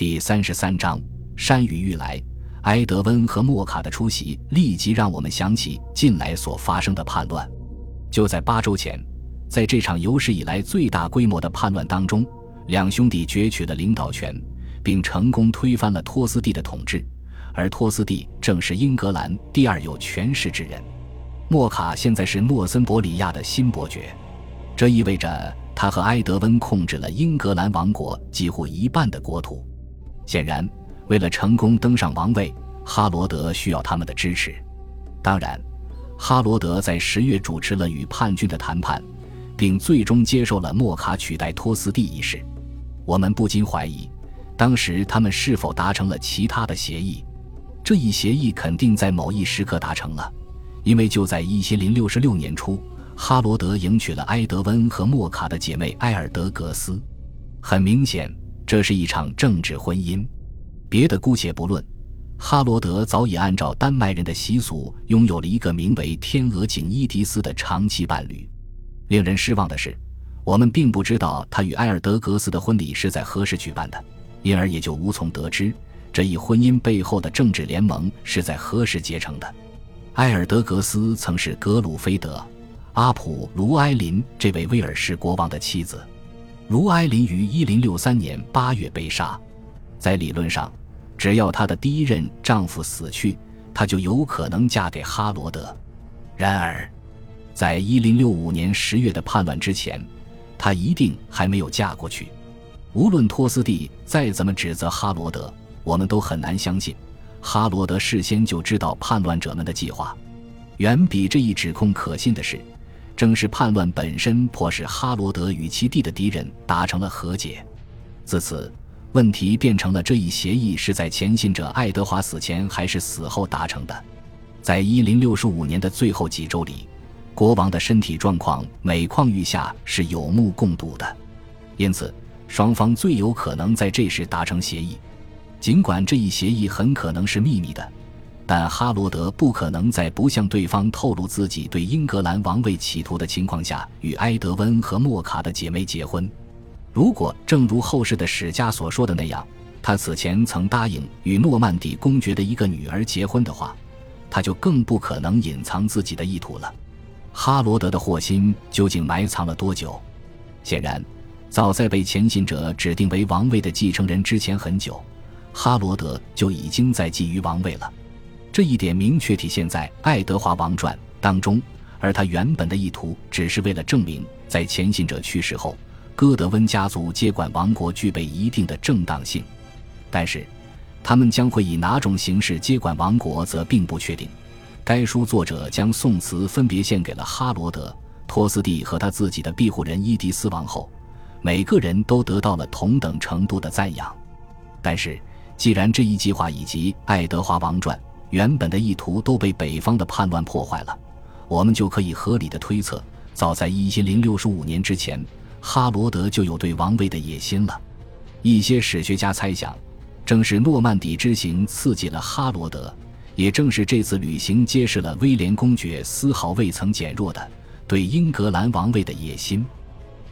第三十三章，山雨欲来。埃德温和莫卡的出席，立即让我们想起近来所发生的叛乱。就在八周前，在这场有史以来最大规模的叛乱当中，两兄弟攫取了领导权，并成功推翻了托斯蒂的统治。而托斯蒂正是英格兰第二有权势之人。莫卡现在是诺森伯里亚的新伯爵，这意味着他和埃德温控制了英格兰王国几乎一半的国土。显然，为了成功登上王位，哈罗德需要他们的支持。当然，哈罗德在十月主持了与叛军的谈判，并最终接受了莫卡取代托斯蒂一事。我们不禁怀疑，当时他们是否达成了其他的协议？这一协议肯定在某一时刻达成了，因为就在一千零六十六年初，哈罗德迎娶了埃德温和莫卡的姐妹埃尔德格斯。很明显，这是一场政治婚姻。别的姑且不论，哈罗德早已按照丹麦人的习俗，拥有了一个名为天鹅颈伊迪斯的长期伴侣。令人失望的是，我们并不知道他与埃尔德格斯的婚礼是在何时举办的，因而也就无从得知。这一婚姻背后的政治联盟是在何时结成的？埃尔德格斯曾是格鲁菲德·阿普卢埃林这位威尔士国王的妻子。卢埃林于1063年8月被杀。在理论上，只要她的第一任丈夫死去，她就有可能嫁给哈罗德。然而，在1065年10月的叛乱之前，她一定还没有嫁过去。无论托斯蒂再怎么指责哈罗德。我们都很难相信，哈罗德事先就知道叛乱者们的计划。远比这一指控可信的是，正是叛乱本身迫使哈罗德与其弟的敌人达成了和解。自此，问题变成了这一协议是在前信者爱德华死前还是死后达成的。在一零六5五年的最后几周里，国王的身体状况每况愈下是有目共睹的，因此双方最有可能在这时达成协议。尽管这一协议很可能是秘密的，但哈罗德不可能在不向对方透露自己对英格兰王位企图的情况下与埃德温和莫卡的姐妹结婚。如果正如后世的史家所说的那样，他此前曾答应与诺曼底公爵的一个女儿结婚的话，他就更不可能隐藏自己的意图了。哈罗德的祸心究竟埋藏了多久？显然，早在被前信者指定为王位的继承人之前很久。哈罗德就已经在觊觎王位了，这一点明确体现在《爱德华王传》当中。而他原本的意图只是为了证明，在前信者去世后，戈德温家族接管王国具备一定的正当性。但是，他们将会以哪种形式接管王国，则并不确定。该书作者将宋词分别献给了哈罗德、托斯蒂和他自己的庇护人伊迪丝王后，每个人都得到了同等程度的赞扬。但是，既然这一计划以及《爱德华王传》原本的意图都被北方的叛乱破坏了，我们就可以合理的推测，早在一千零六十五年之前，哈罗德就有对王位的野心了。一些史学家猜想，正是诺曼底之行刺激了哈罗德，也正是这次旅行揭示了威廉公爵丝毫未曾减弱的对英格兰王位的野心。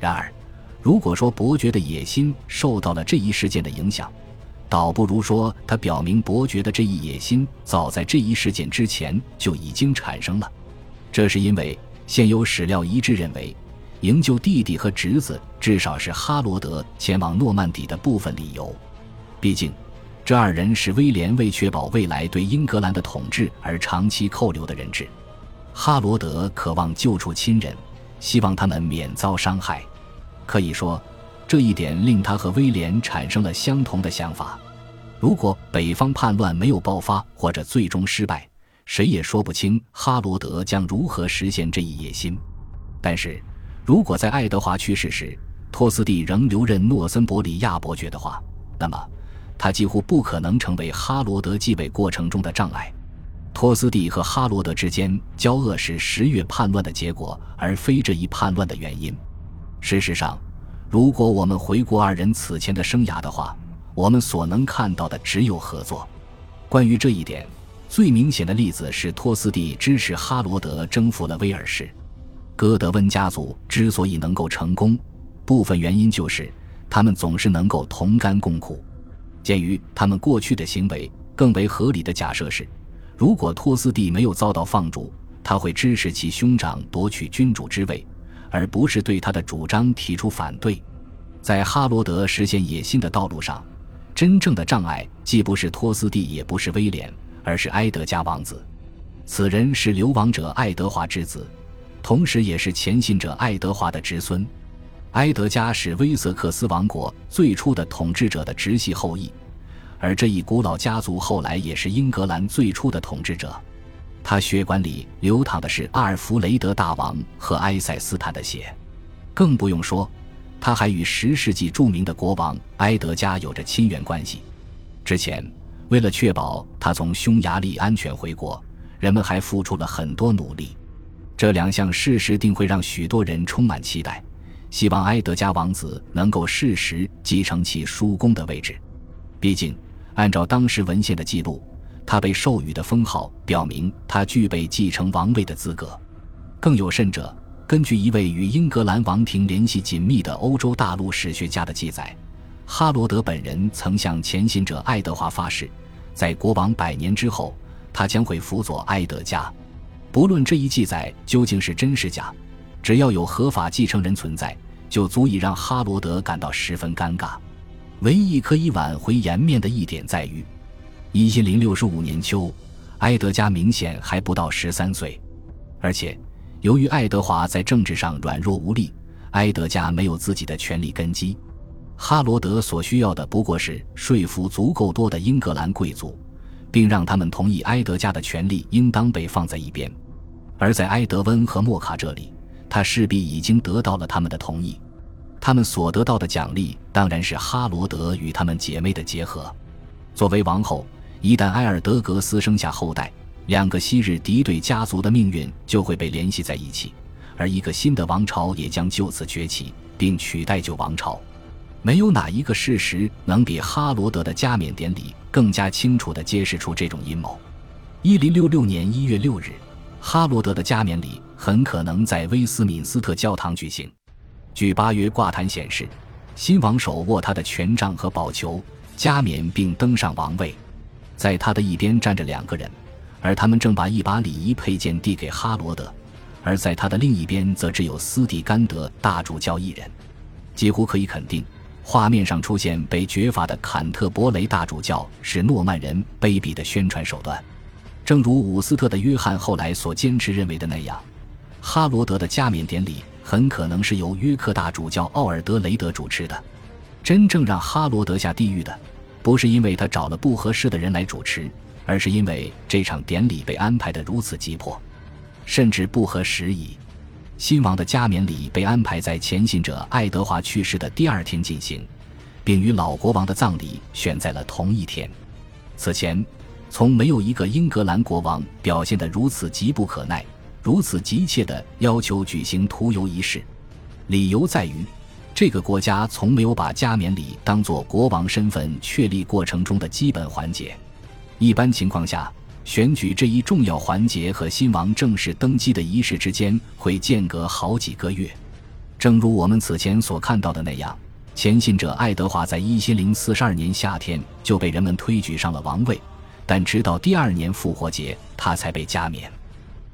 然而，如果说伯爵的野心受到了这一事件的影响，倒不如说，他表明伯爵的这一野心早在这一事件之前就已经产生了。这是因为现有史料一致认为，营救弟弟和侄子至少是哈罗德前往诺曼底的部分理由。毕竟，这二人是威廉为确保未来对英格兰的统治而长期扣留的人质。哈罗德渴望救出亲人，希望他们免遭伤害。可以说。这一点令他和威廉产生了相同的想法。如果北方叛乱没有爆发或者最终失败，谁也说不清哈罗德将如何实现这一野心。但是，如果在爱德华去世时，托斯蒂仍留任诺森伯里亚伯爵的话，那么他几乎不可能成为哈罗德继位过程中的障碍。托斯蒂和哈罗德之间交恶是十月叛乱的结果，而非这一叛乱的原因。事实上。如果我们回顾二人此前的生涯的话，我们所能看到的只有合作。关于这一点，最明显的例子是托斯蒂支持哈罗德征服了威尔士。戈德温家族之所以能够成功，部分原因就是他们总是能够同甘共苦。鉴于他们过去的行为，更为合理的假设是，如果托斯蒂没有遭到放逐，他会支持其兄长夺取君主之位，而不是对他的主张提出反对。在哈罗德实现野心的道路上，真正的障碍既不是托斯蒂，也不是威廉，而是埃德加王子。此人是流亡者爱德华之子，同时也是前信者爱德华的侄孙。埃德加是威瑟克斯王国最初的统治者的直系后裔，而这一古老家族后来也是英格兰最初的统治者。他血管里流淌的是阿尔弗雷德大王和埃塞斯坦的血，更不用说，他还与十世纪著名的国王埃德加有着亲缘关系。之前，为了确保他从匈牙利安全回国，人们还付出了很多努力。这两项事实定会让许多人充满期待。希望埃德加王子能够适时继承其叔公的位置。毕竟，按照当时文献的记录，他被授予的封号表明他具备继承王位的资格。更有甚者，根据一位与英格兰王庭联系紧密的欧洲大陆史学家的记载，哈罗德本人曾向前行者爱德华发誓，在国王百年之后，他将会辅佐埃德加。不论这一记载究竟是真是假。只要有合法继承人存在，就足以让哈罗德感到十分尴尬。唯一可以挽回颜面的一点在于，一千零六十五年秋，埃德加明显还不到十三岁，而且由于爱德华在政治上软弱无力，埃德加没有自己的权力根基。哈罗德所需要的不过是说服足够多的英格兰贵族，并让他们同意埃德加的权力应当被放在一边。而在埃德温和莫卡这里。他势必已经得到了他们的同意，他们所得到的奖励当然是哈罗德与他们姐妹的结合。作为王后，一旦埃尔德格斯生下后代，两个昔日敌对家族的命运就会被联系在一起，而一个新的王朝也将就此崛起，并取代旧王朝。没有哪一个事实能比哈罗德的加冕典礼更加清楚地揭示出这种阴谋。一零六六年一月六日。哈罗德的加冕礼很可能在威斯敏斯特教堂举行。据八约挂毯显示，新王手握他的权杖和宝球，加冕并登上王位。在他的一边站着两个人，而他们正把一把礼仪佩剑递给哈罗德；而在他的另一边则只有斯蒂甘德大主教一人。几乎可以肯定，画面上出现被绝罚的坎特伯雷大主教是诺曼人卑鄙的宣传手段。正如伍斯特的约翰后来所坚持认为的那样，哈罗德的加冕典礼很可能是由约克大主教奥尔德雷德主持的。真正让哈罗德下地狱的，不是因为他找了不合适的人来主持，而是因为这场典礼被安排得如此急迫，甚至不合时宜。新王的加冕礼被安排在前信者爱德华去世的第二天进行，并与老国王的葬礼选在了同一天。此前。从没有一个英格兰国王表现得如此急不可耐，如此急切地要求举行涂油仪式。理由在于，这个国家从没有把加冕礼当作国王身份确立过程中的基本环节。一般情况下，选举这一重要环节和新王正式登基的仪式之间会间隔好几个月。正如我们此前所看到的那样，前信者爱德华在一千零四十二年夏天就被人们推举上了王位。但直到第二年复活节，他才被加冕。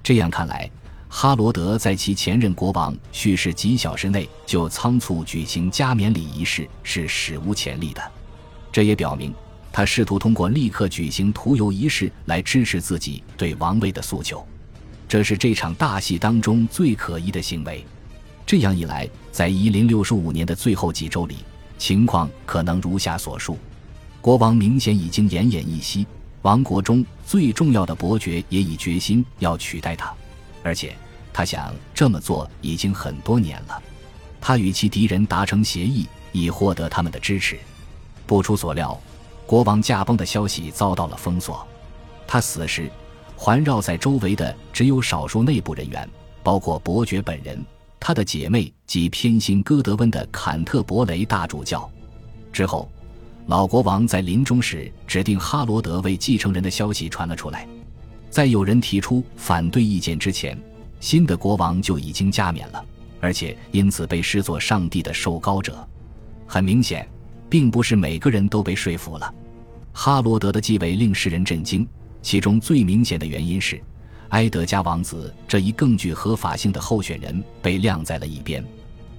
这样看来，哈罗德在其前任国王去世几小时内就仓促举行加冕礼仪式是史无前例的。这也表明，他试图通过立刻举行涂油仪式来支持自己对王位的诉求。这是这场大戏当中最可疑的行为。这样一来，在一零六十五年的最后几周里，情况可能如下所述：国王明显已经奄奄一息。王国中最重要的伯爵也已决心要取代他，而且他想这么做已经很多年了。他与其敌人达成协议，以获得他们的支持。不出所料，国王驾崩的消息遭到了封锁。他死时，环绕在周围的只有少数内部人员，包括伯爵本人、他的姐妹及偏心哥德温的坎特伯雷大主教。之后。老国王在临终时指定哈罗德为继承人的消息传了出来，在有人提出反对意见之前，新的国王就已经加冕了，而且因此被视作上帝的受膏者。很明显，并不是每个人都被说服了。哈罗德的继位令世人震惊，其中最明显的原因是，埃德加王子这一更具合法性的候选人被晾在了一边。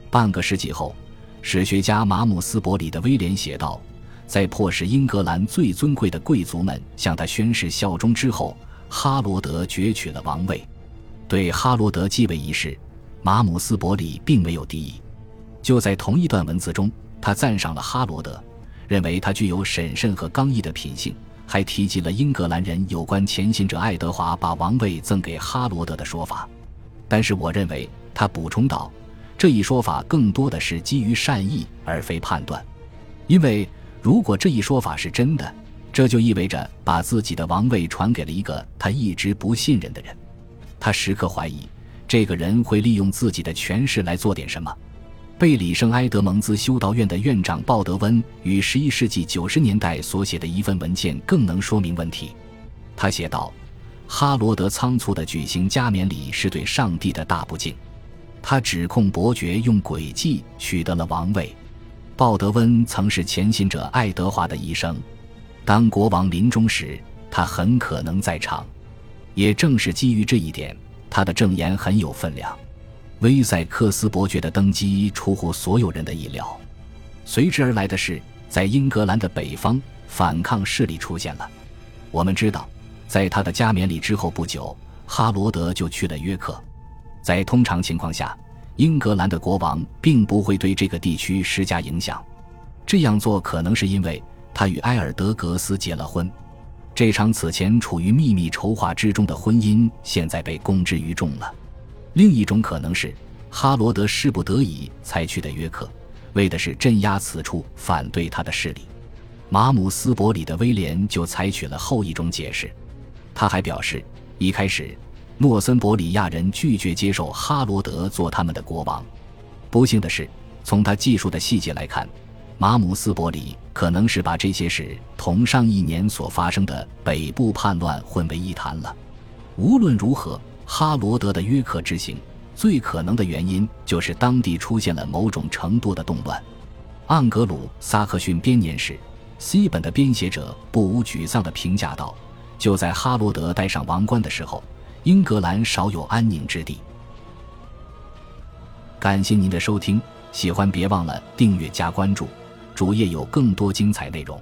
半个世纪后，史学家马姆斯伯里的威廉写道。在迫使英格兰最尊贵的贵族们向他宣誓效忠之后，哈罗德攫取了王位。对哈罗德继位一事，马姆斯伯里并没有敌意。就在同一段文字中，他赞赏了哈罗德，认为他具有审慎和刚毅的品性，还提及了英格兰人有关前行者爱德华把王位赠给哈罗德的说法。但是，我认为他补充道，这一说法更多的是基于善意而非判断，因为。如果这一说法是真的，这就意味着把自己的王位传给了一个他一直不信任的人。他时刻怀疑这个人会利用自己的权势来做点什么。贝里圣埃德蒙兹修道院的院长鲍德温于十一世纪九十年代所写的一份文件更能说明问题。他写道：“哈罗德仓促地举行加冕礼是对上帝的大不敬。他指控伯爵用诡计取得了王位。”鲍德温曾是前行者爱德华的医生，当国王临终时，他很可能在场。也正是基于这一点，他的证言很有分量。威塞克斯伯爵的登基出乎所有人的意料，随之而来的是，在英格兰的北方，反抗势力出现了。我们知道，在他的加冕礼之后不久，哈罗德就去了约克。在通常情况下。英格兰的国王并不会对这个地区施加影响，这样做可能是因为他与埃尔德格斯结了婚。这场此前处于秘密筹划之中的婚姻现在被公之于众了。另一种可能是哈罗德势不得已才去的约克，为的是镇压此处反对他的势力。马姆斯伯里的威廉就采取了后一种解释。他还表示，一开始。诺森伯里亚人拒绝接受哈罗德做他们的国王。不幸的是，从他记述的细节来看，马姆斯伯里可能是把这些事同上一年所发生的北部叛乱混为一谈了。无论如何，哈罗德的约克之行最可能的原因就是当地出现了某种程度的动乱。盎格鲁撒克逊编年史西本的编写者不无沮丧地评价道：“就在哈罗德戴上王冠的时候。”英格兰少有安宁之地。感谢您的收听，喜欢别忘了订阅加关注，主页有更多精彩内容。